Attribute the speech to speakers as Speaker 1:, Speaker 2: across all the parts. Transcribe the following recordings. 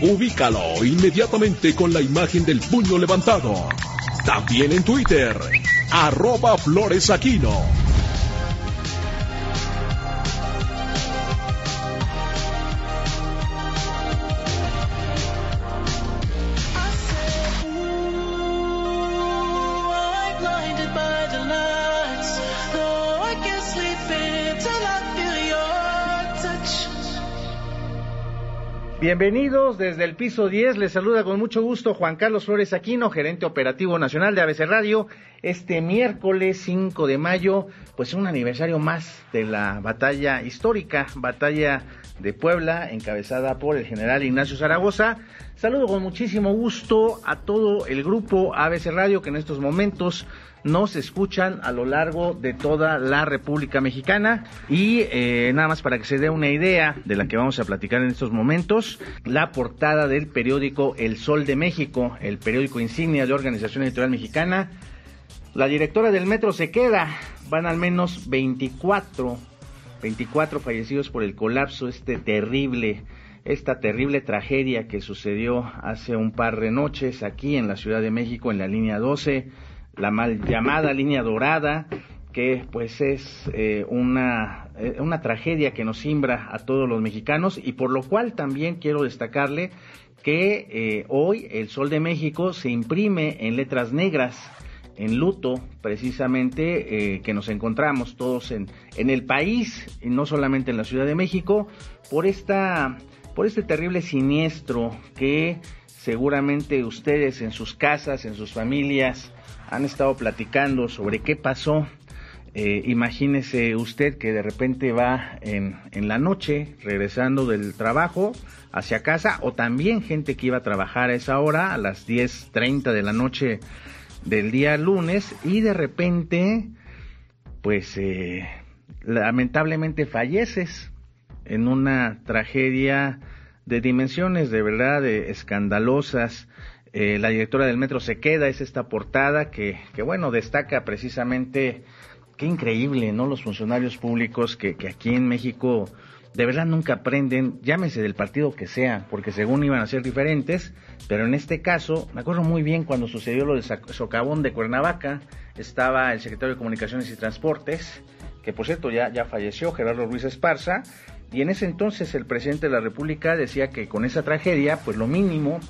Speaker 1: Ubícalo inmediatamente con la imagen del puño levantado. También en Twitter, arroba floresaquino.
Speaker 2: Bienvenidos desde el piso 10. Les saluda con mucho gusto Juan Carlos Flores Aquino, gerente operativo nacional de ABC Radio. Este miércoles 5 de mayo, pues un aniversario más de la batalla histórica, batalla de Puebla, encabezada por el general Ignacio Zaragoza. Saludo con muchísimo gusto a todo el grupo ABC Radio que en estos momentos nos escuchan a lo largo de toda la República Mexicana. Y eh, nada más para que se dé una idea de la que vamos a platicar en estos momentos, la portada del periódico El Sol de México, el periódico insignia de Organización Editorial Mexicana. La directora del metro se queda, van al menos 24, 24 fallecidos por el colapso, este terrible esta terrible tragedia que sucedió hace un par de noches aquí en la Ciudad de México en la línea 12 la mal llamada línea dorada, que pues es eh, una, eh, una tragedia que nos simbra a todos los mexicanos. Y por lo cual también quiero destacarle que eh, hoy el Sol de México se imprime en letras negras, en luto precisamente que nos encontramos todos en, en el país y no solamente en la Ciudad de México por esta por este terrible siniestro que seguramente ustedes en sus casas, en sus familias, han estado platicando sobre qué pasó. Eh, imagínese usted que de repente va en, en la noche regresando del trabajo hacia casa o también gente que iba a trabajar a esa hora, a las 10.30 de la noche del día lunes y de repente pues eh, lamentablemente falleces en una tragedia de dimensiones de verdad escandalosas eh, la directora del metro se queda, es esta portada que, que bueno, destaca precisamente, qué increíble, ¿no? Los funcionarios públicos que, que aquí en México de verdad nunca aprenden, llámese del partido que sea, porque según iban a ser diferentes, pero en este caso, me acuerdo muy bien cuando sucedió lo de Socavón de Cuernavaca, estaba el secretario de Comunicaciones y Transportes, que por cierto ya, ya falleció, Gerardo Ruiz Esparza, y en ese entonces el presidente de la República decía que con esa tragedia, pues lo mínimo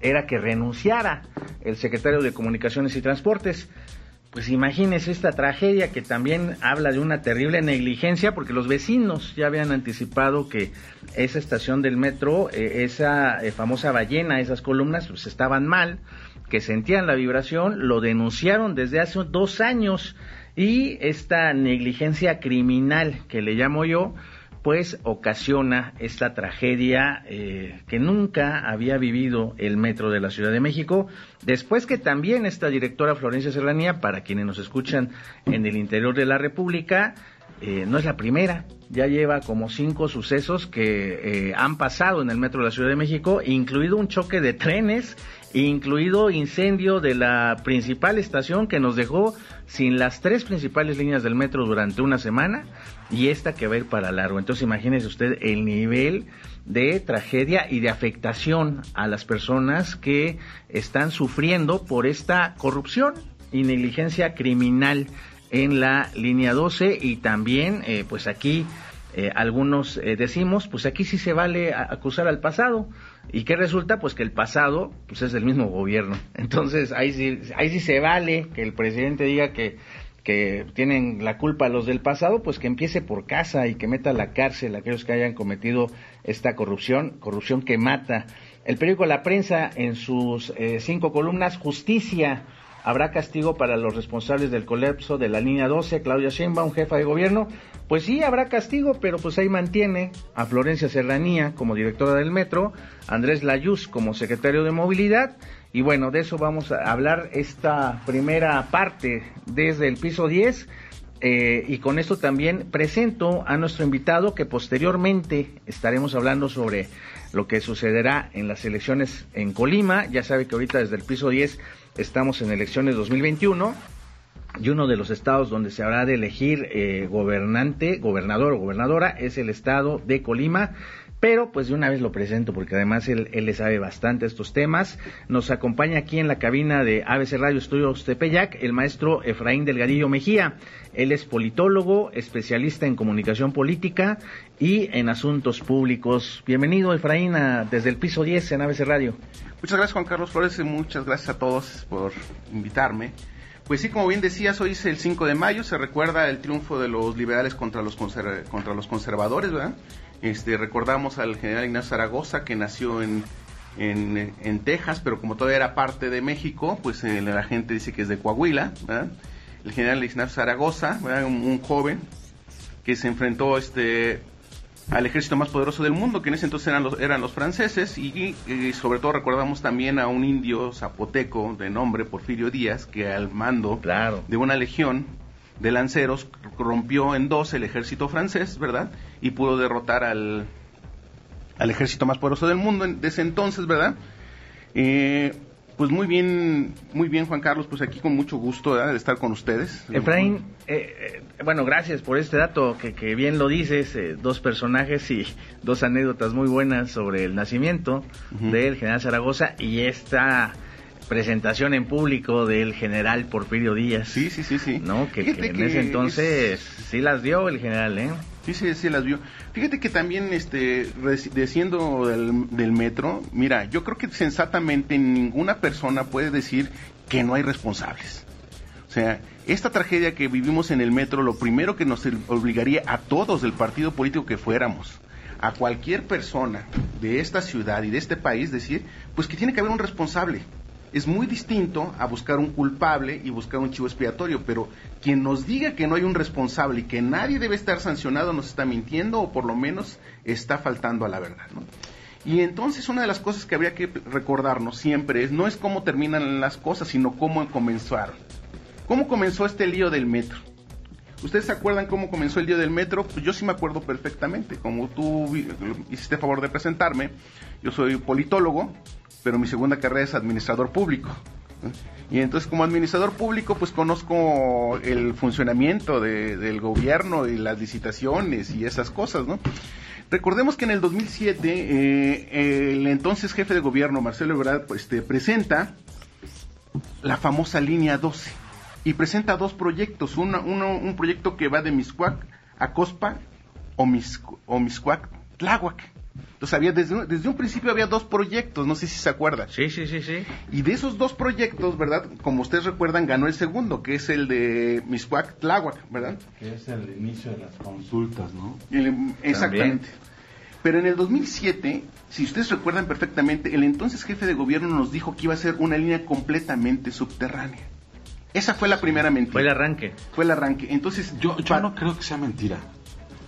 Speaker 2: era que renunciara el secretario de Comunicaciones y Transportes. Pues imagínese esta tragedia que también habla de una terrible negligencia porque los vecinos ya habían anticipado que esa estación del metro, eh, esa eh, famosa ballena, esas columnas, pues estaban mal, que sentían la vibración, lo denunciaron desde hace dos años y esta negligencia criminal que le llamo yo, pues ocasiona esta tragedia eh, que nunca había vivido el metro de la Ciudad de México, después que también esta directora Florencia Serranía, para quienes nos escuchan en el interior de la República, eh, no es la primera, ya lleva como cinco sucesos que eh, han pasado en el metro de la Ciudad de México, incluido un choque de trenes, incluido incendio de la principal estación que nos dejó sin las tres principales líneas del metro durante una semana y esta que va a ir para largo. Entonces imagínese usted el nivel de tragedia y de afectación a las personas que están sufriendo por esta corrupción y negligencia criminal en la línea 12 y también eh, pues aquí eh, algunos eh, decimos pues aquí sí se vale acusar al pasado. Y qué resulta pues que el pasado pues es del mismo gobierno. Entonces ahí sí ahí sí se vale que el presidente diga que que tienen la culpa los del pasado, pues que empiece por casa y que meta a la cárcel a aquellos que hayan cometido esta corrupción, corrupción que mata. El periódico La Prensa en sus cinco columnas, justicia, habrá castigo para los responsables del colapso de la línea 12, Claudia Sheinbaum, jefa de gobierno. Pues sí, habrá castigo, pero pues ahí mantiene a Florencia Serranía como directora del metro, Andrés Layuz como secretario de movilidad Y bueno, de eso vamos a hablar esta primera parte desde el piso 10. Eh, y con esto también presento a nuestro invitado que posteriormente estaremos hablando sobre lo que sucederá en las elecciones en Colima. Ya sabe que ahorita desde el piso 10 estamos en elecciones 2021 y uno de los estados donde se habrá de elegir eh, gobernante, gobernador o gobernadora es el estado de Colima. Pero pues de una vez lo presento porque además él, le sabe bastante estos temas. Nos acompaña aquí en la cabina de ABC Radio Estudios Tepeyac el maestro Efraín Delgadillo Mejía. Él es politólogo, especialista en comunicación política y en asuntos públicos. Bienvenido Efraín desde el piso 10 en ABC Radio.
Speaker 3: Muchas gracias Juan Carlos Flores y muchas gracias a todos por invitarme. Pues sí, como bien decías, hoy es el 5 de mayo, se recuerda el triunfo de los liberales contra los, contra los conservadores, ¿verdad? Este, recordamos al general Ignacio Zaragoza, que nació en, en, Texas, pero como todavía era parte de México, pues eh, la gente dice que es de Coahuila, ¿verdad? El general Ignacio Zaragoza. Un, joven que se enfrentó este, al ejército más poderoso del mundo, que en ese entonces eran los, eran los franceses, y, sobre todo recordamos también a un indio zapoteco de nombre Porfirio Díaz, que al mando de una legión de lanceros rompió en dos el ejército francés, ¿verdad? Y pudo derrotar al, al ejército más poderoso del mundo desde entonces, ¿verdad? Eh, pues muy bien, muy bien Juan Carlos, pues aquí con mucho gusto de estar con ustedes.
Speaker 2: Efraín, eh, eh, bueno, gracias por este dato que, que bien lo dices, eh, dos personajes y dos anécdotas muy buenas sobre el nacimiento del general Zaragoza y esta presentación en público del general Porfirio Díaz.
Speaker 3: Sí, sí, sí, sí.
Speaker 2: ¿No? Que, en ese entonces sí las dio el general, ¿eh?
Speaker 3: Sí, sí, sí las vio. Fíjate que también, este, desciendo del, metro, mira, yo creo que sensatamente ninguna persona puede decir que no hay responsables. O sea, esta tragedia que vivimos en el metro, lo primero que nos obligaría a todos del partido político que fuéramos, a cualquier persona de esta ciudad y de este país, decir, pues que tiene que haber un responsable es muy distinto a buscar un culpable y buscar un chivo expiatorio, pero quien nos diga que no hay un responsable y que nadie debe estar sancionado nos está mintiendo o por lo menos está faltando a la verdad. ¿no? Y entonces una de las cosas que habría que recordarnos siempre es no es cómo terminan las cosas, sino cómo comenzaron. ¿Cómo comenzó este lío del metro? ¿Ustedes se acuerdan cómo comenzó el lío del metro? Pues yo sí me acuerdo perfectamente. Como tú hiciste favor de presentarme, yo soy politólogo, pero mi segunda carrera es administrador público. Y entonces como administrador público pues conozco el funcionamiento del gobierno y las licitaciones y esas cosas, ¿no? Recordemos que en el 2007 eh, el entonces jefe de gobierno, Marcelo Ebrard, pues, este, presenta la famosa línea 12 y presenta dos proyectos, uno, un proyecto que va de Miscuac a Cospa o, o Miscuac Tláhuac. Entonces había desde, desde un principio había dos proyectos, no sé si se acuerdan.
Speaker 2: Sí, sí, sí, sí.
Speaker 3: Y de esos dos proyectos, ¿verdad? Como ustedes recuerdan, ganó el segundo, que es el de Miscuac Tláhuac, ¿verdad?
Speaker 4: Que es el inicio de las consultas, ¿no?
Speaker 3: exactamente. Pero en el 2007, si ustedes recuerdan perfectamente, el entonces jefe de gobierno nos dijo que iba a ser una línea completamente subterránea. Esa fue la primera mentira.
Speaker 2: Fue el arranque.
Speaker 3: Fue el arranque. Entonces,
Speaker 4: yo, yo no creo que sea mentira.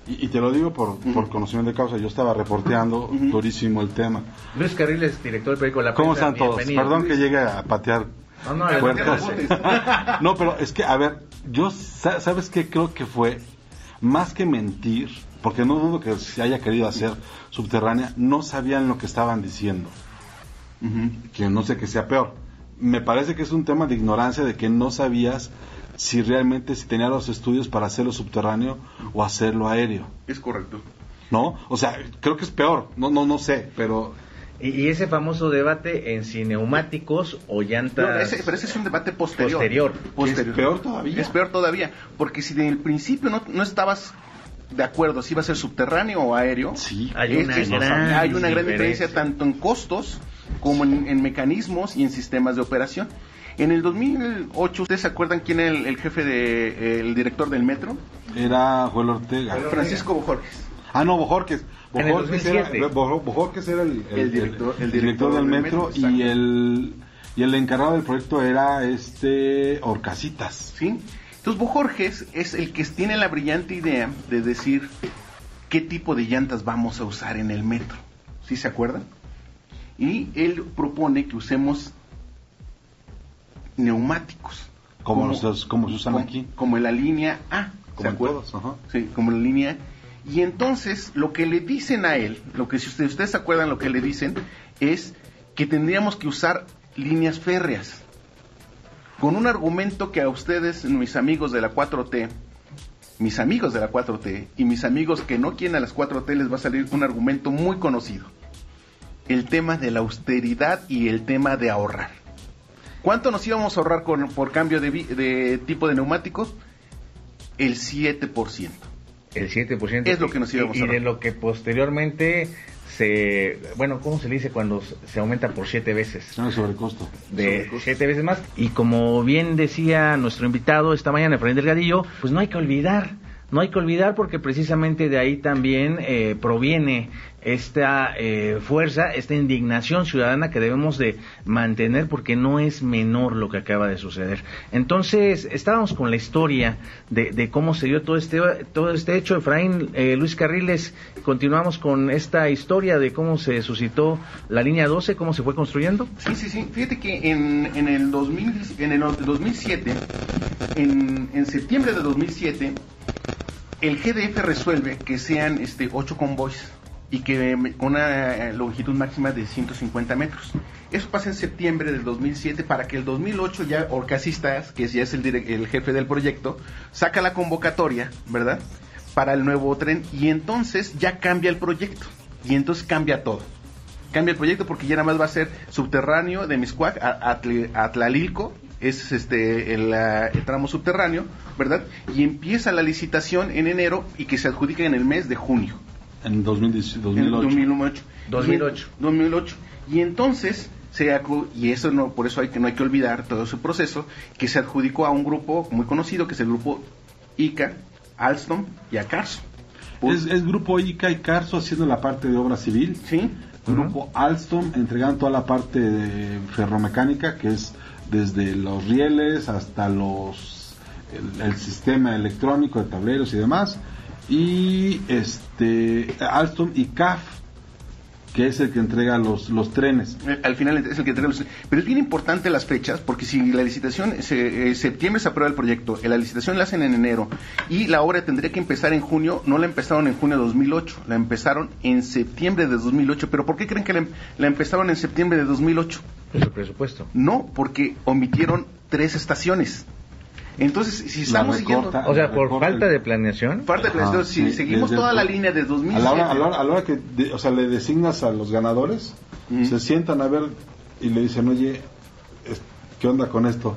Speaker 4: Y, te lo digo por, por, conocimiento de causa, yo estaba reporteando durísimo el tema.
Speaker 2: Luis Carriles, director del periódico La
Speaker 4: ¿Cómo están todos? Perdón que llegue a patear no, no, no, pero es que, a ver, yo, ¿sabes qué creo que fue? Más que mentir, porque no dudo que se haya querido hacer subterránea, no sabían lo que estaban diciendo. Que no sé que sea peor. Me parece que es un tema de ignorancia, de que no sabías si realmente si tenía los estudios para hacerlo subterráneo o hacerlo aéreo.
Speaker 3: Es correcto.
Speaker 4: ¿No? O sea, creo que es peor, no no no sé, pero
Speaker 2: y, ese famoso debate en si neumáticos o llantas.
Speaker 3: ese, pero ese es un debate posterior.
Speaker 2: Posterior.
Speaker 3: Es peor todavía. Es peor todavía. Porque si desde el principio no, no estabas de acuerdo si iba a ser subterráneo o aéreo,
Speaker 2: sí, hay, una, gran
Speaker 3: hay una gran diferencia tanto en costos como en mecanismos y en sistemas de operación. En el 2008, ¿ustedes se acuerdan quién era el, jefe de, el director del metro?
Speaker 4: Era Joel Ortega.
Speaker 3: Francisco Bojorques.
Speaker 4: Ah, no, Bojorques. Bojorques era, Bojorques era el, el, director, el director, del, metro, y el y el encargado del proyecto era este Orcasitas.
Speaker 3: Sí. Entonces Bojorges es el que tiene la brillante idea de decir qué tipo de llantas vamos a usar en el metro. ¿Sí se acuerdan? Y él propone que usemos neumáticos.
Speaker 4: Como, como, se usan aquí.
Speaker 3: Como en la línea A. Como en todos, Sí, como en la línea A. Y entonces lo que le dicen a él, lo que si ustedes, ustedes se acuerdan lo que le dicen, es que tendríamos que usar líneas férreas. Con un argumento que a ustedes, mis amigos de la 4T, mis amigos de la 4T y mis amigos que no quieren a las 4T les va a salir un argumento muy conocido. El tema de la austeridad y el tema de ahorrar. ¿Cuánto nos íbamos a ahorrar con, por cambio de, de tipo de neumáticos? El 7%.
Speaker 2: El 7%.
Speaker 3: Es lo que nos íbamos
Speaker 2: y, Y de lo que posteriormente se, bueno, ¿cómo se dice cuando se aumenta por siete veces?
Speaker 4: No, sobrecosto.
Speaker 2: De siete veces más. Y como bien decía nuestro invitado esta mañana, Efraín Delgadillo, pues no hay que olvidar no hay que olvidar porque precisamente de ahí también eh, proviene esta eh, fuerza, esta indignación ciudadana que debemos de mantener porque no es menor lo que acaba de suceder. Entonces, estábamos con la historia de, cómo se dio todo este, todo este hecho. Efraín, eh, Luis Carriles, continuamos con esta historia de cómo se suscitó la línea 12, cómo se fue construyendo.
Speaker 3: Sí, sí, sí. Fíjate que en, en, el, 2000, en el 2007, en, en septiembre de 2007, el GDF resuelve que sean este, ocho convoys y que con una longitud máxima de 150 metros. Eso pasa en septiembre del 2007 para que el 2008 ya Orcasistas, que ya es el, el jefe del proyecto, saca la convocatoria, ¿verdad? Para el nuevo tren y entonces ya cambia el proyecto y entonces cambia todo. Cambia el proyecto porque ya nada más va a ser subterráneo de Miscuac a, a Tlalilco es este el, tramo subterráneo, ¿verdad? Y empieza la licitación en enero y que se adjudica en el mes de junio.
Speaker 4: En 2008.
Speaker 3: 2008.
Speaker 2: 2008.
Speaker 3: 2008. Y entonces se y eso no por eso hay que no hay que olvidar todo ese proceso que se adjudicó a un grupo muy conocido que es el grupo ICA, Alstom y a Carso.
Speaker 4: Es, es, grupo ICA y Carso haciendo la parte de obra civil.
Speaker 3: Sí.
Speaker 4: Grupo Alstom entregando toda la parte de ferromecánica que es desde los rieles hasta los el, sistema electrónico de tableros y demás y este Alstom y CAF que es el que entrega los, los trenes.
Speaker 3: Eh, al final es el que entrega los trenes. Pero es bien importante las fechas, porque si la licitación, en septiembre se aprueba el proyecto, la licitación la hacen en enero y la obra tendría que empezar en junio, no la empezaron en junio de 2008, la empezaron en septiembre de 2008. ¿Pero por qué creen que la, la empezaron en septiembre de 2008?
Speaker 2: El presupuesto.
Speaker 3: No, porque omitieron tres estaciones. Entonces, si estamos siguiendo...
Speaker 2: O sea, por falta de planeación.
Speaker 3: Falta de planeación, si seguimos toda la línea de 2007...
Speaker 4: A la hora, a la hora, que, o sea, le designas a los ganadores, se sientan a ver y le dicen, oye, ¿qué onda con esto?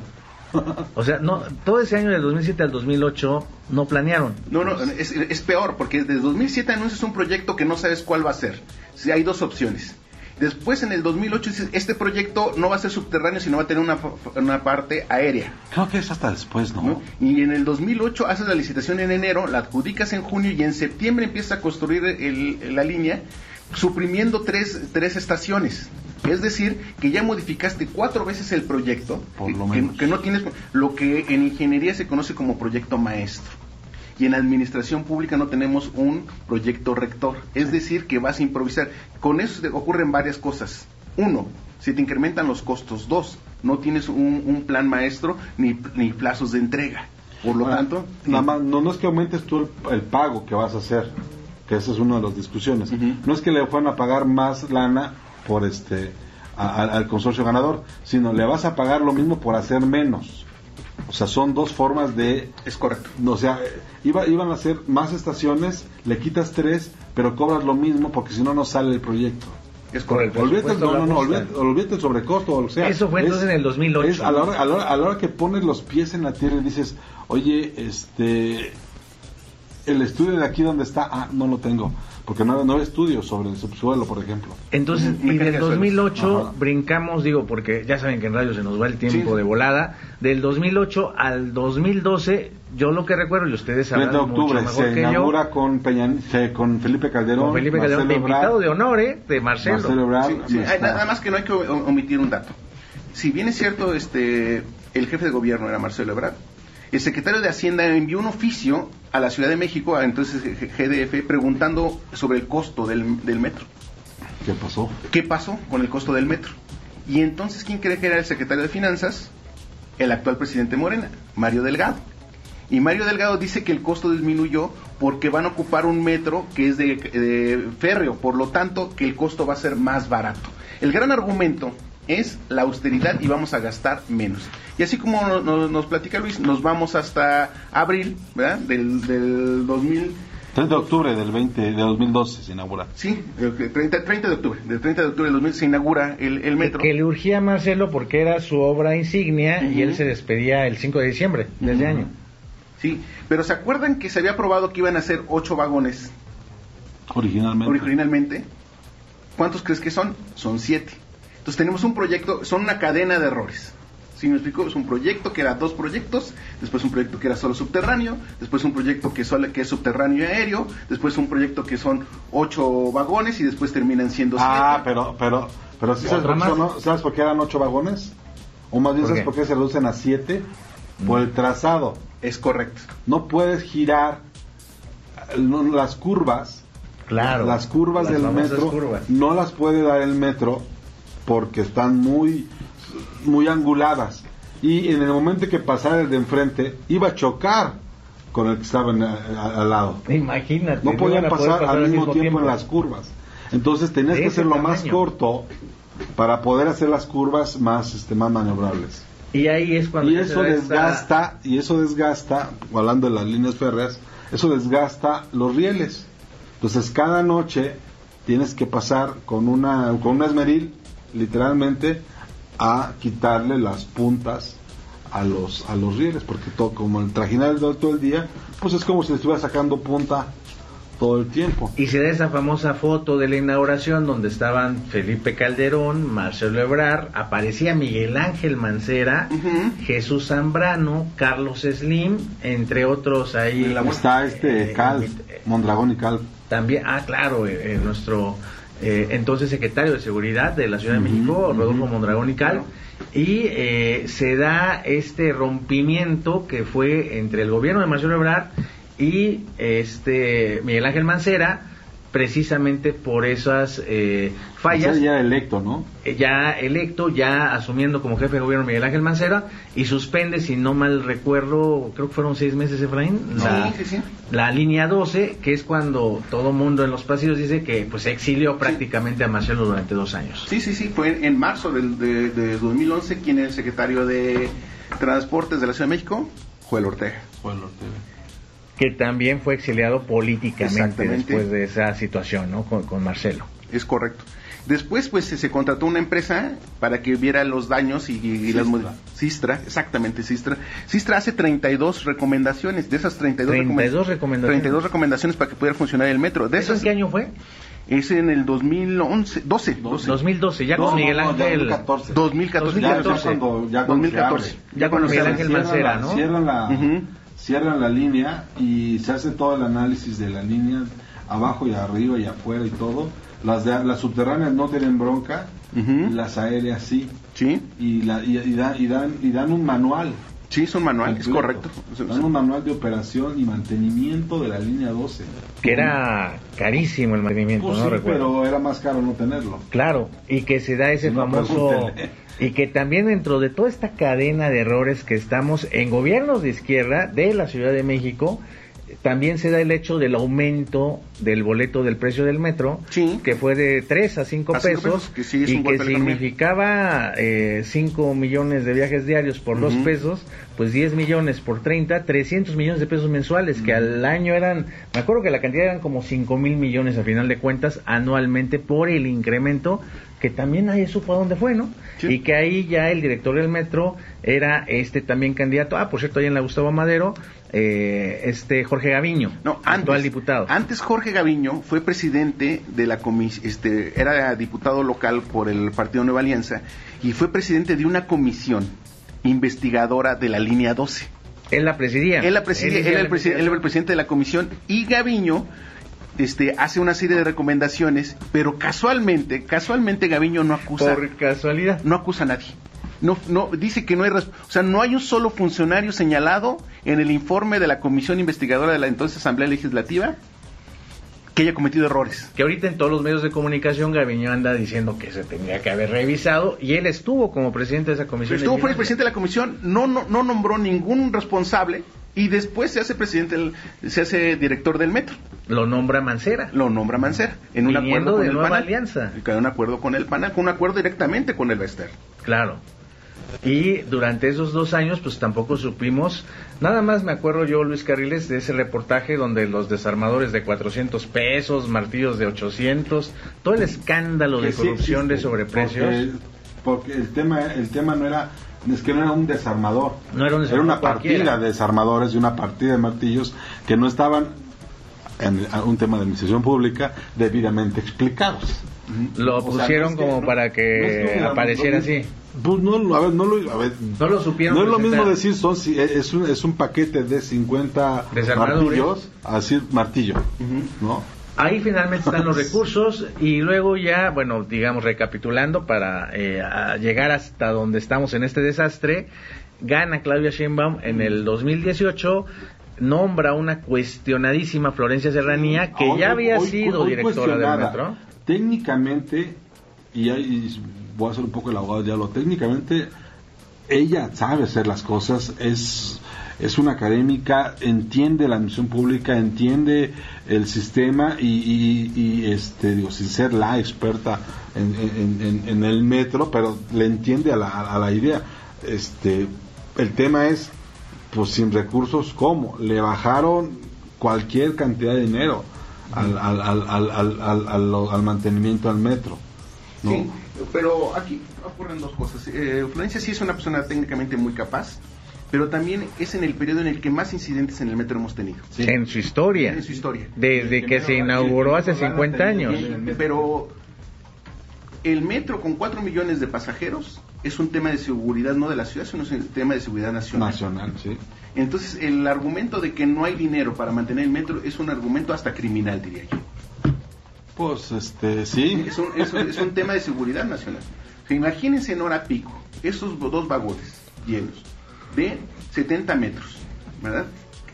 Speaker 2: o sea, no, todo ese año del 2007 al 2008 no planearon.
Speaker 3: No, no, es, es peor, porque desde 2007 anuncias un proyecto que no sabes cuál va a ser. Si hay dos opciones Después, en el 2008, este proyecto no va a ser subterráneo, sino va a tener una, parte aérea.
Speaker 4: Creo que es hasta después, ¿no?
Speaker 3: Y en el 2008 haces la licitación en enero, la adjudicas en junio y en septiembre empiezas a construir la línea, suprimiendo tres, tres estaciones. Es decir, que ya modificaste cuatro veces el proyecto,
Speaker 4: Por lo
Speaker 3: que, que no tienes lo que en ingeniería se conoce como proyecto maestro y en administración pública no tenemos un proyecto rector. Es decir, que vas a improvisar. Con eso ocurren varias cosas. Uno, si te incrementan los costos. Dos, no tienes un, plan maestro ni, ni, plazos de entrega. Por lo tanto...
Speaker 4: Nada más, no, es que aumentes tú el, pago que vas a hacer, que esa es una de las discusiones. No es que le fueran a pagar más lana por este al consorcio ganador, sino le vas a pagar lo mismo por hacer menos. O sea, son dos formas de...
Speaker 3: Es correcto.
Speaker 4: O sea, iba, iban a hacer más estaciones, le quitas tres, pero cobras lo mismo porque si no, no sale el proyecto.
Speaker 3: Es correcto.
Speaker 4: Olvídate, no, no, no, olvídate, el sobrecosto, o sea.
Speaker 2: Eso fue entonces en el 2008.
Speaker 4: a, la hora, a, la hora, a la hora que pones los pies en la tierra y dices, oye, este, el estudio de aquí donde está, ah, no lo tengo porque no, no hay estudios sobre el subsuelo, por ejemplo.
Speaker 2: Entonces, y del 2008 brincamos, digo, porque ya saben que en radio se nos va el tiempo de volada, del 2008 al 2012, yo lo que recuerdo, y ustedes saben
Speaker 4: octubre,
Speaker 2: mucho mejor
Speaker 4: se inaugura con, con Felipe Calderón,
Speaker 2: con Felipe Calderón, invitado de honor, ¿eh? de Marcelo.
Speaker 3: nada más que no hay que omitir un dato. Si bien es cierto, este, el jefe de gobierno era Marcelo Ebrard, el secretario de Hacienda envió un oficio a la Ciudad de México, entonces GDF, preguntando sobre el costo del, metro.
Speaker 4: ¿Qué pasó?
Speaker 3: ¿Qué pasó con el costo del metro? Y entonces, ¿quién cree que era el secretario de Finanzas? el actual presidente Morena, Mario Delgado. Y Mario Delgado dice que el costo disminuyó porque van a ocupar un metro que es de, férreo, por lo tanto que el costo va a ser más barato. El gran argumento es la austeridad y vamos a gastar menos. Y así como nos, platica Luis, nos vamos hasta abril ¿verdad? Del, del 2000
Speaker 4: 30 de octubre del 20 de 2012 se inaugura.
Speaker 3: Sí, 30, 30 de octubre, del 30 de octubre del 2000 se inaugura el, metro.
Speaker 2: Que le urgía a Marcelo porque era su obra insignia y él se despedía el 5 de diciembre de ese año.
Speaker 3: Sí, pero ¿se acuerdan que se había probado que iban a ser 8 vagones?
Speaker 4: Originalmente.
Speaker 3: Originalmente. ¿Cuántos crees que son? Son 7. Entonces tenemos un proyecto, son una cadena de errores. ¿Sí me explico? Es un proyecto que era dos proyectos, después un proyecto que era solo subterráneo, después un proyecto que, solo, que es subterráneo y aéreo, después un proyecto que son ocho vagones y después terminan siendo
Speaker 4: Ah, pero, pero, pero ¿sí sabes, por ¿sabes por qué eran ocho vagones? O más bien, ¿sabes por qué se reducen a siete? Por el trazado.
Speaker 3: Es correcto.
Speaker 4: No puedes girar las curvas.
Speaker 2: Claro.
Speaker 4: Las curvas del metro no las puede dar el metro porque están muy muy anguladas. Y en el momento que pasara el de enfrente, iba a chocar con el que estaba al lado.
Speaker 2: Imagínate.
Speaker 4: No podían pasar, al mismo, tiempo, en las curvas. Entonces tenías que hacerlo más corto para poder hacer las curvas más, este, más maniobrables.
Speaker 2: Y ahí es cuando...
Speaker 4: Y eso desgasta, y eso desgasta, hablando de las líneas férreas, eso desgasta los rieles. Entonces cada noche tienes que pasar con una, con un esmeril, literalmente, a quitarle las puntas a los a los rieles porque todo como el trajinar todo el día pues es como si estuviera sacando punta todo el tiempo.
Speaker 2: Y se da esa famosa foto de la inauguración donde estaban Felipe Calderón Marcelo Ebrar aparecía Miguel Ángel Mancera Jesús Zambrano Carlos Slim entre otros ahí.
Speaker 4: Está este eh, Cal Mondragón y Cal.
Speaker 2: también ah claro eh, eh, nuestro eh, entonces secretario de Seguridad de la Ciudad de México, Rodolfo Mondragón y Cal, y eh, se da este rompimiento que fue entre el gobierno de Marcelo Ebrard y este Miguel Ángel Mancera, precisamente por esas eh, fallas.
Speaker 4: ya electo, ¿no?
Speaker 2: Eh, ya electo, ya asumiendo como jefe de gobierno Miguel Ángel Mancera y suspende, si no mal recuerdo, creo que fueron seis meses, Efraín, la, la línea 12, que es cuando todo mundo en los pasillos dice que pues exilió prácticamente a Marcelo durante dos años.
Speaker 3: Sí, sí, sí, fue en marzo del, de, de 2011 quien es el secretario de Transportes de la Ciudad de México, Joel Ortega.
Speaker 4: Joel Ortega
Speaker 2: que también fue exiliado políticamente después de esa situación, ¿no? Con, Marcelo.
Speaker 3: Es correcto. Después, pues, se contrató una empresa para que viera los daños y, y las Sistra, exactamente, Sistra. Sistra hace 32 recomendaciones, de esas 32,
Speaker 2: 32 recomendaciones.
Speaker 3: 32 recomendaciones para que pudiera funcionar el metro. De
Speaker 2: ¿Eso en qué año fue?
Speaker 3: Es en el 2011, 12,
Speaker 2: 2012, ya con Miguel Ángel.
Speaker 3: 2014. 2014.
Speaker 2: Ya, ya, 2014. Ya con Miguel Ángel Mancera, ¿no?
Speaker 4: Cierran la, cierran la línea y se hace todo el análisis de la línea, abajo y arriba y afuera y todo. Las, de, las subterráneas no tienen bronca, las aéreas sí.
Speaker 3: Sí.
Speaker 4: Y, la, y, dan, y, dan, un manual.
Speaker 3: Sí, es un manual, es correcto.
Speaker 4: Dan un manual de operación y mantenimiento de la línea 12.
Speaker 2: Que era carísimo el mantenimiento, pues ¿no?
Speaker 4: Sí, pero era más caro no tenerlo.
Speaker 2: Claro, y que se da ese famoso y que también dentro de toda esta cadena de errores que estamos en gobiernos de izquierda de la Ciudad de México, también se da el hecho del aumento del boleto del precio del metro, que fue de 3 a 5 pesos, y que significaba eh, 5 millones de viajes diarios por 2 pesos, pues 10 millones por 30, 300 millones de pesos mensuales, que al año eran, me acuerdo que la cantidad eran como 5 mil millones a final de cuentas anualmente por el incremento, que también nadie supo a dónde fue, ¿no? Y que ahí ya el director del metro era este también candidato, ah, por cierto, ahí en la Gustavo Madero, eh, este Jorge Gaviño,
Speaker 3: no, actual diputado. Antes Jorge Gaviño fue presidente de la comisión, este, era diputado local por el Partido Nueva Alianza y fue presidente de una comisión investigadora de la línea 12.
Speaker 2: Él la presidía.
Speaker 3: Él la presidía, él, era el, el presidente de la comisión y Gaviño este, hace una serie de recomendaciones, pero casualmente, casualmente Gaviño no acusa.
Speaker 2: Por casualidad.
Speaker 3: No acusa a nadie no, no dice que no hay, o sea, no hay un solo funcionario señalado en el informe de la comisión investigadora de la entonces Asamblea Legislativa que haya cometido errores.
Speaker 2: Que ahorita en todos los medios de comunicación Gaviño anda diciendo que se tenía que haber revisado y él estuvo como presidente de esa comisión.
Speaker 3: estuvo fue el presidente de la comisión, no, no, no nombró ningún responsable y después se hace presidente, se hace director del metro.
Speaker 2: Lo nombra Mancera.
Speaker 3: Lo nombra Mancera. En un acuerdo con
Speaker 2: de
Speaker 3: el
Speaker 2: nueva alianza.
Speaker 3: En un acuerdo con el PANAL, con un acuerdo directamente con el Bester.
Speaker 2: Claro. Y durante esos dos años, pues tampoco supimos. Nada más me acuerdo yo, Luis Carriles, de ese reportaje donde los desarmadores de 400 pesos, martillos de 800, todo el escándalo de corrupción de sobreprecios.
Speaker 4: Porque, el tema, el tema no era es que no era un desarmador.
Speaker 2: No era,
Speaker 4: una partida de desarmadores y una partida de martillos que no estaban en un tema de administración pública debidamente explicados.
Speaker 2: Lo pusieron como para que apareciera así.
Speaker 4: Pues no, a ver, no lo, a ver,
Speaker 2: no lo supieron.
Speaker 4: No es lo mismo decir, son, es, un, es un paquete de 50 martillos, así martillo, ¿no?
Speaker 2: Ahí finalmente están los recursos y luego ya, bueno, digamos, recapitulando para eh, llegar hasta donde estamos en este desastre, gana Claudia Sheinbaum en el 2018 nombra una cuestionadísima Florencia Serranía que ya había sido directora del metro.
Speaker 4: Técnicamente, y, ahí voy a hacer un poco el abogado ya lo técnicamente, ella sabe hacer las cosas, es es una académica, entiende la misión pública, entiende el sistema y, este, digo, sin ser la experta en, el metro, pero le entiende a la, a la idea. Este, el tema es, pues sin recursos, ¿cómo? Le bajaron cualquier cantidad de dinero al, al, al, al mantenimiento al metro.
Speaker 3: Sí, pero aquí ocurren dos cosas. Eh, Florencia sí es una persona técnicamente muy capaz, pero también es en el periodo en el que más incidentes en el metro hemos tenido.
Speaker 2: En su historia.
Speaker 3: En su historia.
Speaker 2: Desde que se inauguró hace 50 años.
Speaker 3: pero el metro con 4 millones de pasajeros es un tema de seguridad no de la ciudad, sino es un tema de seguridad nacional.
Speaker 4: Nacional, sí.
Speaker 3: Entonces, el argumento de que no hay dinero para mantener el metro es un argumento hasta criminal, diría yo.
Speaker 4: Pues, este, sí.
Speaker 3: Es un, es un, tema de seguridad nacional. imagínense en hora pico, esos dos vagones llenos de 70 metros, ¿verdad?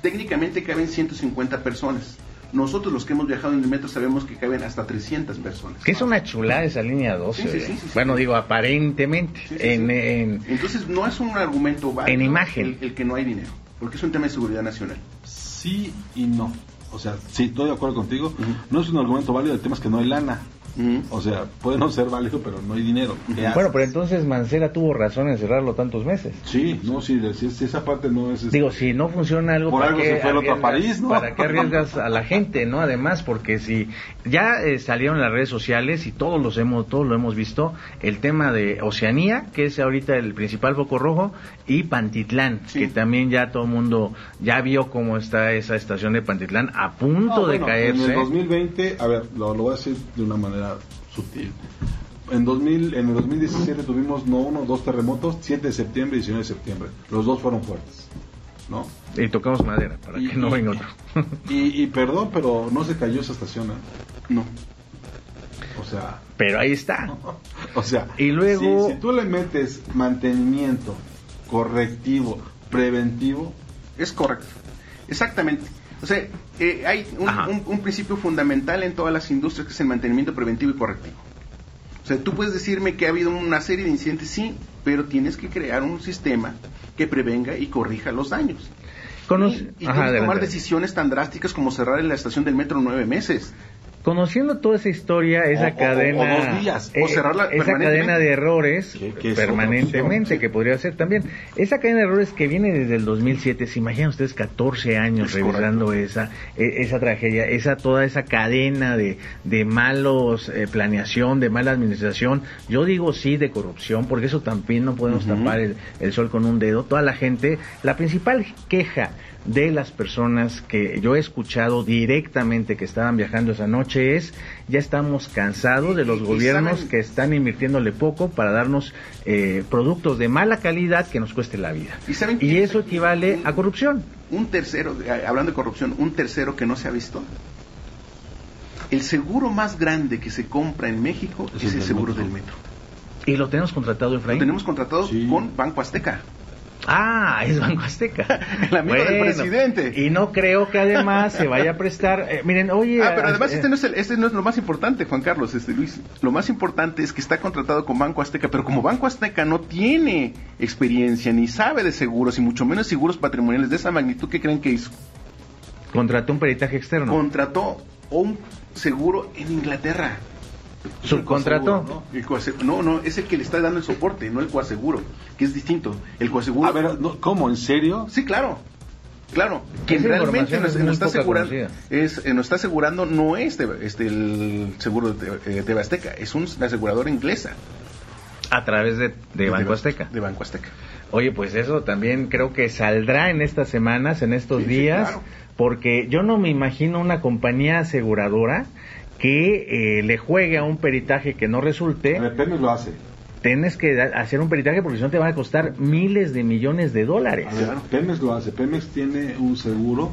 Speaker 3: Técnicamente caben 150 personas. Nosotros los que hemos viajado en el metro sabemos que caben hasta 300 personas.
Speaker 2: Que es una chulada esa línea 12. ¿eh? bueno, digo, aparentemente. En,
Speaker 3: Entonces no es un argumento válido
Speaker 2: en imagen.
Speaker 3: El, que no hay dinero, porque es un tema de seguridad nacional.
Speaker 4: Sí y no. O sea, sí, estoy de acuerdo contigo. No es un argumento válido, el tema es que no hay lana. O sea, puede no ser válido, pero no hay dinero.
Speaker 2: Bueno, pero entonces Mancera tuvo razón en cerrarlo tantos meses.
Speaker 4: Sí, no, sí, si, esa parte no es...
Speaker 2: Digo, si no funciona algo...
Speaker 4: Por algo se fue el otro a París, ¿no?
Speaker 2: ¿Para qué arriesgas a la gente, no? Además, porque si ya eh, salieron las redes sociales y todos los hemos, todos lo hemos visto, el tema de Oceanía, que es ahorita el principal foco rojo, y Pantitlán, que también ya todo el mundo ya vio cómo está esa estación de Pantitlán a punto de caerse.
Speaker 4: En el 2020, a ver, lo voy a decir de una manera sutil. En, 2000, en el 2017 tuvimos no uno, dos terremotos, 7 de septiembre y 19 de septiembre. Los dos fueron fuertes. ¿no?
Speaker 2: Y tocamos madera para que no venga otro.
Speaker 4: y, perdón, pero no se cayó esa estación. ¿eh?
Speaker 3: No.
Speaker 4: O sea.
Speaker 2: Pero ahí está.
Speaker 4: o sea.
Speaker 2: Y luego.
Speaker 4: Si, tú le metes mantenimiento correctivo, preventivo.
Speaker 3: Es correcto. Exactamente. O sea, eh, hay un, principio fundamental en todas las industrias que es el mantenimiento preventivo y correctivo. O sea, tú puedes decirme que ha habido una serie de incidentes, sí, pero tienes que crear un sistema que prevenga y corrija los daños. y, y tomar decisiones tan drásticas como cerrar la estación del metro nueve meses.
Speaker 2: Conociendo toda esa historia, esa cadena,
Speaker 3: días, o cerrarla
Speaker 2: esa cadena de errores permanentemente que podría ser también, esa cadena de errores que viene desde el 2007, se imaginan ustedes 14 años revisando esa e, esa tragedia, esa toda esa cadena de, de malos eh, planeación, de mala administración, yo digo sí de corrupción, porque eso también no podemos tapar el, el sol con un dedo, toda la gente, la principal queja de las personas que yo he escuchado directamente que estaban viajando esa noche es, ya estamos cansados de los gobiernos que están invirtiéndole poco para darnos eh, productos de mala calidad que nos cueste la vida. Y, eso equivale a corrupción.
Speaker 3: Un tercero, eh, hablando de corrupción, un tercero que no se ha visto. El seguro más grande que se compra en México es, el seguro del metro.
Speaker 2: ¿Y lo tenemos contratado, Efraín?
Speaker 3: Lo tenemos contratado con Banco Azteca.
Speaker 2: Ah, es Banco Azteca.
Speaker 3: el amigo del presidente.
Speaker 2: Y no creo que además se vaya a prestar. Eh, miren, oye.
Speaker 3: Ah, pero además este, no es este no es lo más importante, Juan Carlos, este Luis. Lo más importante es que está contratado con Banco Azteca, pero como Banco Azteca no tiene experiencia ni sabe de seguros y mucho menos seguros patrimoniales de esa magnitud, ¿qué creen que hizo?
Speaker 2: Contrató un peritaje externo.
Speaker 3: Contrató un seguro en Inglaterra.
Speaker 2: ¿Subcontrató?
Speaker 3: ¿no? no, es el que le está dando el soporte, no el coaseguro, que es distinto. El coaseguro.
Speaker 4: A ver, ¿cómo? ¿En serio?
Speaker 3: Sí, claro. Claro, quien realmente nos, está asegurando es, eh, nos está asegurando no es este, el seguro de, de Azteca, es una aseguradora inglesa.
Speaker 2: A través de, Banco Azteca.
Speaker 3: De Banco Azteca.
Speaker 2: Oye, pues eso también creo que saldrá en estas semanas, en estos días, porque yo no me imagino una compañía aseguradora que eh, le juegue a un peritaje que no resulte.
Speaker 4: Pemex lo hace.
Speaker 2: Tienes que hacer un peritaje porque si no te va a costar miles de millones de dólares.
Speaker 4: Pemex lo hace. Pemex tiene un seguro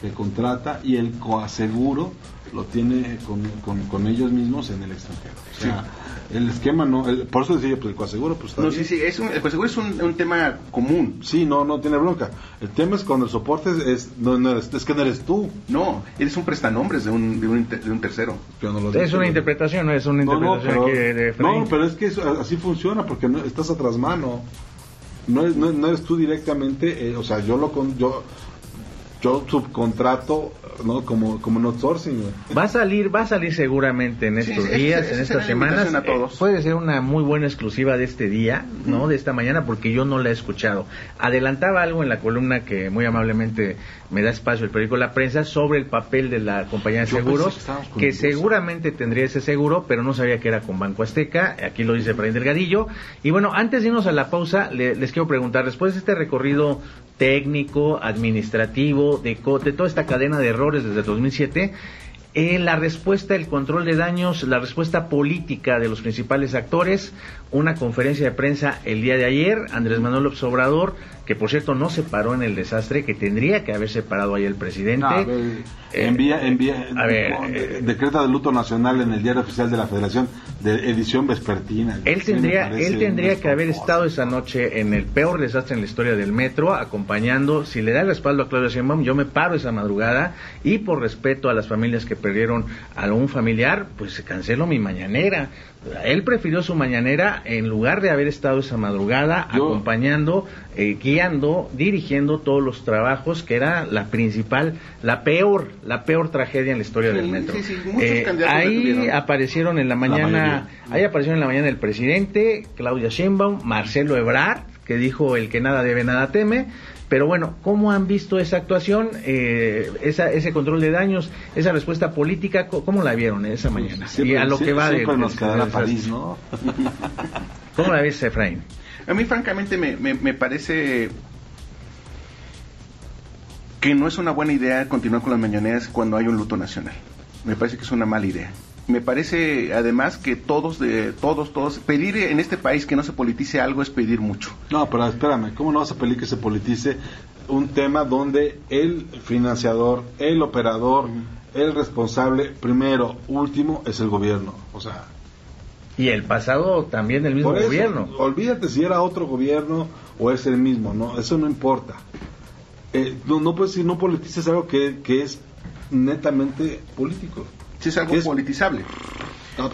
Speaker 4: que contrata y el coaseguro lo tiene con, con, ellos mismos en el extranjero. O sea, el esquema no, por eso decía, pues el coaseguro, pues
Speaker 3: está No, sí, sí, es un, el coaseguro es un, tema común.
Speaker 4: Sí, no, no tiene bronca. El tema es cuando el soporte es, no, no es que no eres tú.
Speaker 3: No, eres un prestanombres de un, de un, de un tercero.
Speaker 2: es una interpretación, no es una interpretación
Speaker 4: no,
Speaker 2: pero,
Speaker 4: No, pero es que así funciona, porque no, estás atrás mano. No, no, no eres tú directamente, eh, o sea, yo lo con, yo yo subcontrato no como como no outsourcing
Speaker 2: va a salir va a salir seguramente en estos días en estas semanas. eh, puede ser una muy buena exclusiva de este día no de esta mañana porque yo no la he escuchado. Adelantaba algo en la columna que muy amablemente me da espacio el periódico La Prensa sobre el papel de la compañía de seguros que, seguramente tendría ese seguro pero no sabía que era con Banco Azteca. Aquí lo dice Efraín Delgadillo. Y bueno antes de irnos a la pausa les quiero preguntar después de este recorrido técnico, administrativo, de, de toda esta cadena de errores desde el 2007, eh, la respuesta, el control de daños, la respuesta política de los principales actores, una conferencia de prensa el día de ayer, Andrés Manuel López Obrador que por cierto no se paró en el desastre, que tendría que haberse parado ahí el presidente.
Speaker 4: Eh, envía, envía, a ver, eh, decreta de luto nacional en el diario oficial de la Federación de edición vespertina.
Speaker 2: Él tendría, él tendría que haber estado esa noche en el peor desastre en la historia del metro, acompañando, si le da el respaldo a Claudia Sheinbaum, yo me paro esa madrugada y por respeto a las familias que perdieron a algún familiar, pues se cancelo mi mañanera. Él prefirió su mañanera en lugar de haber estado esa madrugada acompañando, eh, guiando, dirigiendo todos los trabajos, que era la principal, la peor, la peor tragedia en la historia del metro. Eh, ahí aparecieron en la mañana, ahí aparecieron en la mañana el presidente, Claudia Sheinbaum, Marcelo Ebrard, que dijo el que nada debe nada teme, pero bueno, ¿cómo han visto esa actuación, eh, esa, ese control de daños, esa respuesta política? ¿Cómo la vieron esa mañana?
Speaker 4: y a lo que va de, nos París, ¿no?
Speaker 2: ¿Cómo la ves, Efraín?
Speaker 3: A mí, francamente, me, me, parece que no es una buena idea continuar con las mañaneras cuando hay un luto nacional. Me parece que es una mala idea me parece además que todos de todos todos pedir en este país que no se politice algo es pedir mucho.
Speaker 4: No pero espérame cómo no vas a pedir que se politice un tema donde el financiador el operador el responsable primero último es el gobierno o sea
Speaker 2: y el pasado también del mismo gobierno.
Speaker 4: olvídate si era otro gobierno o es el mismo no eso no importa. Eh, no, no puedes decir no politices algo que, que es netamente político
Speaker 3: si es algo politizable.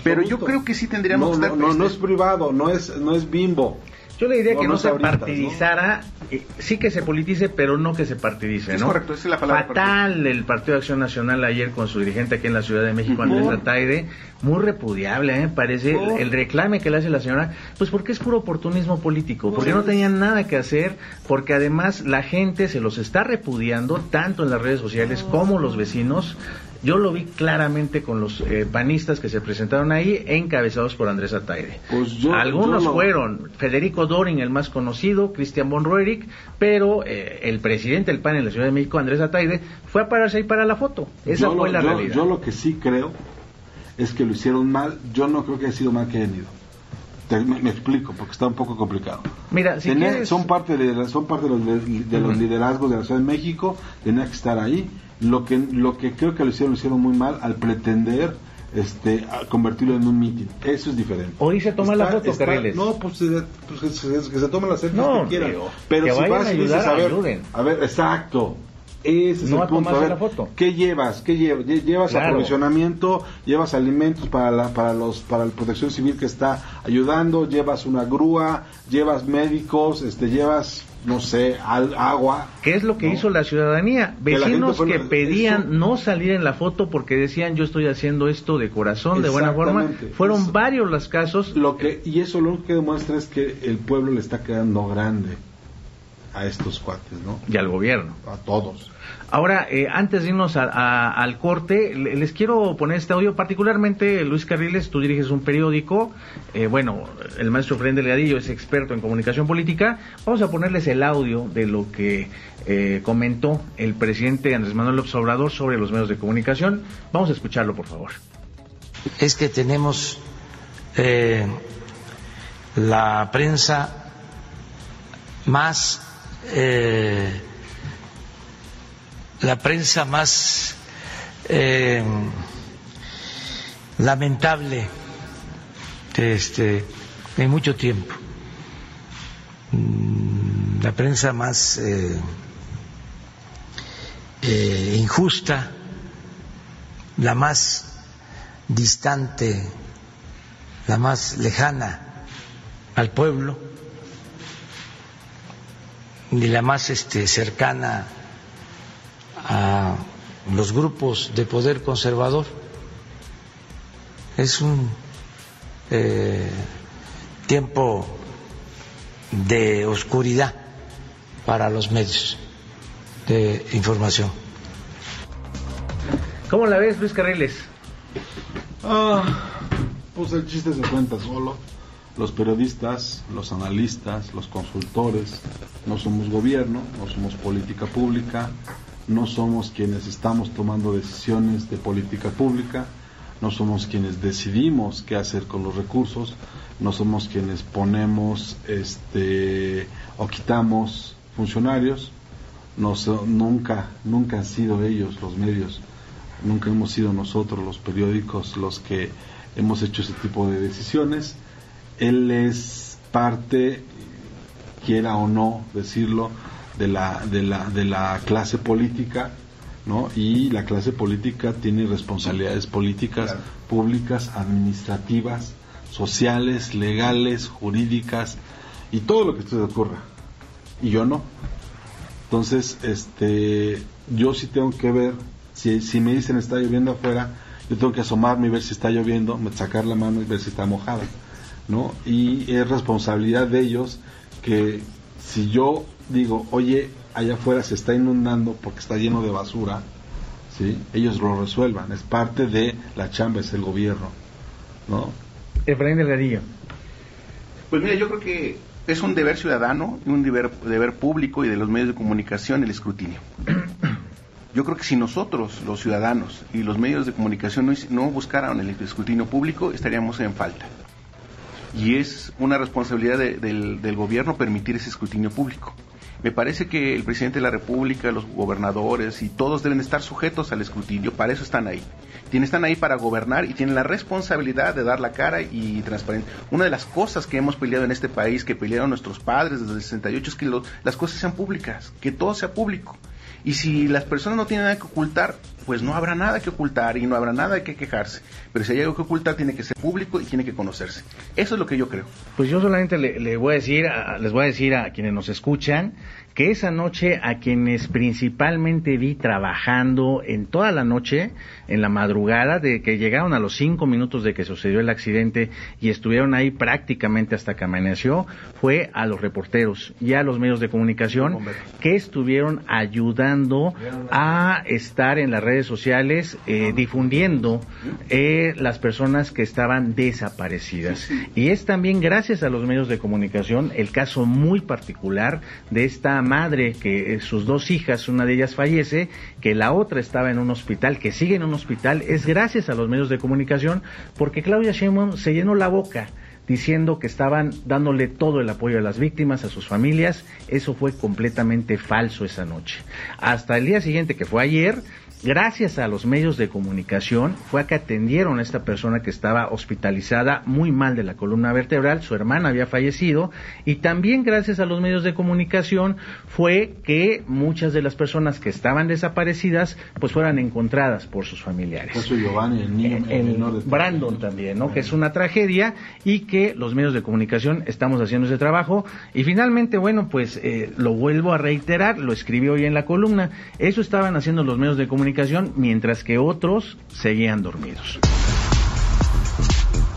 Speaker 3: Pero yo creo que sí tendríamos
Speaker 4: no, No, no es privado, no es, no es bimbo.
Speaker 2: Yo le diría que no, se partidizara, eh, sí que se politice, pero no que se partidice, ¿no?
Speaker 3: correcto, esa es la palabra.
Speaker 2: Fatal el Partido de Acción Nacional ayer con su dirigente aquí en la Ciudad de México, Andrés Ataide, muy repudiable, ¿eh? Parece el, reclame que le hace la señora, pues porque es puro oportunismo político, porque no tenían nada que hacer, porque además la gente se los está repudiando, tanto en las redes sociales como los vecinos, yo lo vi claramente con los eh, panistas que se presentaron ahí, encabezados por Andrés Ataide. Pues Algunos fueron Federico Doring, el más conocido, Cristian von Roerich, pero eh, el presidente del PAN en la Ciudad de México, Andrés Ataide, fue a pararse ahí para la foto. Esa fue la realidad.
Speaker 4: Yo lo que sí creo es que lo hicieron mal. Yo no creo que haya sido mal que hayan ido. me, explico, porque está un poco complicado.
Speaker 2: Mira, si
Speaker 4: son parte de son parte de los, de los liderazgos de la Ciudad de México, tenía que estar ahí lo que, lo que creo que lo hicieron, lo hicieron muy mal al pretender este, convertirlo en un meeting. Eso es diferente.
Speaker 2: O dice toma la foto, Carriles.
Speaker 4: No, pues, pues que, se, tome las selfies que quieran. Pero si vas y dices, a ver, a ver, exacto. Ese es el punto. A ver, foto. ¿Qué llevas? ¿Qué llevas? ¿Llevas aprovisionamiento? ¿Llevas alimentos para la, para los para la protección civil que está ayudando? ¿Llevas una grúa? ¿Llevas médicos? Este, ¿Llevas no sé, agua.
Speaker 2: ¿Qué es lo que hizo la ciudadanía? Vecinos que, pedían no salir en la foto porque decían yo estoy haciendo esto de corazón, de buena forma. Fueron varios los casos.
Speaker 4: Lo que, y eso lo que demuestra es que el pueblo le está quedando grande a estos cuates, ¿no?
Speaker 2: Y al gobierno.
Speaker 4: A todos.
Speaker 2: Ahora, eh, antes de irnos al corte, les quiero poner este audio, particularmente Luis Carriles, tú diriges un periódico, eh, bueno, el maestro Fren Delgadillo es experto en comunicación política, vamos a ponerles el audio de lo que eh, comentó el presidente Andrés Manuel López Obrador sobre los medios de comunicación, vamos a escucharlo, por favor.
Speaker 5: Es que tenemos la prensa más la prensa más eh, lamentable este, en mucho tiempo, mm, la prensa más eh, eh, injusta, la más distante, la más lejana al pueblo y la más este, cercana a los grupos de poder conservador. Es un eh, tiempo de oscuridad para los medios de información.
Speaker 2: ¿Cómo la ves, Luis Carriles?
Speaker 4: Ah, pues el chiste se cuenta solo. Los periodistas, los analistas, los consultores, no somos gobierno, no somos política pública, no somos quienes estamos tomando decisiones de política pública, no somos quienes decidimos qué hacer con los recursos, no somos quienes ponemos este o quitamos funcionarios, no nunca nunca han sido ellos los medios, nunca hemos sido nosotros los periódicos los que hemos hecho ese tipo de decisiones. Él es parte, quiera o no decirlo, de la, de la, de la clase política, ¿no? Y la clase política tiene responsabilidades políticas, públicas, administrativas, sociales, legales, jurídicas y todo lo que se ocurra. Y yo no. Entonces, este, yo sí tengo que ver, si, si me dicen está lloviendo afuera, yo tengo que asomarme y ver si está lloviendo, sacar la mano y ver si está mojada, ¿no? Y es responsabilidad de ellos que si yo digo, oye, allá afuera se está inundando porque está lleno de basura, ¿sí? ellos lo resuelvan, es parte de la chamba, es el gobierno. ¿no?
Speaker 2: Efraín Delgadillo.
Speaker 3: Pues mira, yo creo que es un deber ciudadano y un deber, deber público y de los medios de comunicación el escrutinio. Yo creo que si nosotros, los ciudadanos y los medios de comunicación, no, no buscaran el escrutinio público, estaríamos en falta. Y es una responsabilidad del, del gobierno permitir ese escrutinio público. Me parece que el presidente de la República, los gobernadores y todos deben estar sujetos al escrutinio, para eso están ahí. Tienen, están ahí para gobernar y tienen la responsabilidad de dar la cara y transparencia. Una de las cosas que hemos peleado en este país, que pelearon nuestros padres desde el 68, es que las cosas sean públicas, que todo sea público. Y si las personas no tienen nada que ocultar, pues no habrá nada que ocultar y no habrá nada que quejarse. Pero si hay algo que ocultar, tiene que ser público y tiene que conocerse. Eso es lo que yo creo.
Speaker 2: Pues yo solamente le, voy a decir, les voy a decir a quienes nos escuchan que esa noche a quienes principalmente vi trabajando en toda la noche, en la madrugada, de que llegaron a los cinco minutos de que sucedió el accidente y estuvieron ahí prácticamente hasta que amaneció, fue a los reporteros y a los medios de comunicación que estuvieron ayudando a estar en las redes sociales eh, difundiendo eh, las personas que estaban desaparecidas. Y es también gracias a los medios de comunicación el caso muy particular de esta madre que eh, sus dos hijas, una de ellas fallece, que la otra estaba en un hospital, que sigue en un hospital, es gracias a los medios de comunicación, porque Claudia Sheinbaum se llenó la boca diciendo que estaban dándole todo el apoyo a las víctimas, a sus familias. Eso fue completamente falso esa noche. Hasta el día siguiente, que fue ayer, gracias a los medios de comunicación fue a que atendieron a esta persona que estaba hospitalizada muy mal de la columna vertebral, su hermana había fallecido. Y también gracias a los medios de comunicación fue que muchas de las personas que estaban desaparecidas pues fueran encontradas por sus familiares.
Speaker 4: Giovanni, el niño,
Speaker 2: eh, Brandon también, ¿no? Que es una tragedia y que los medios de comunicación estamos haciendo ese trabajo. Y finalmente, bueno, pues eh, lo vuelvo a reiterar, lo escribí hoy en la columna, eso estaban haciendo los medios de mientras que otros seguían dormidos.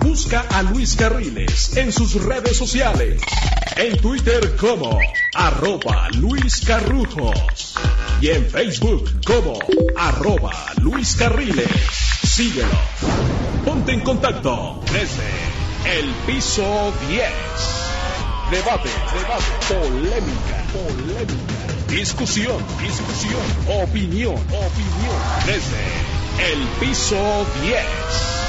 Speaker 1: Busca a Luis Carriles en sus redes sociales. En Twitter como arroba Luis Carrujos. Y en Facebook como arroba Luis Carriles. Síguelo. Ponte en contacto desde el piso 10. Debate, debate, polémica, polémica Discusión, discusión, opinión, opinión. Desde el piso 10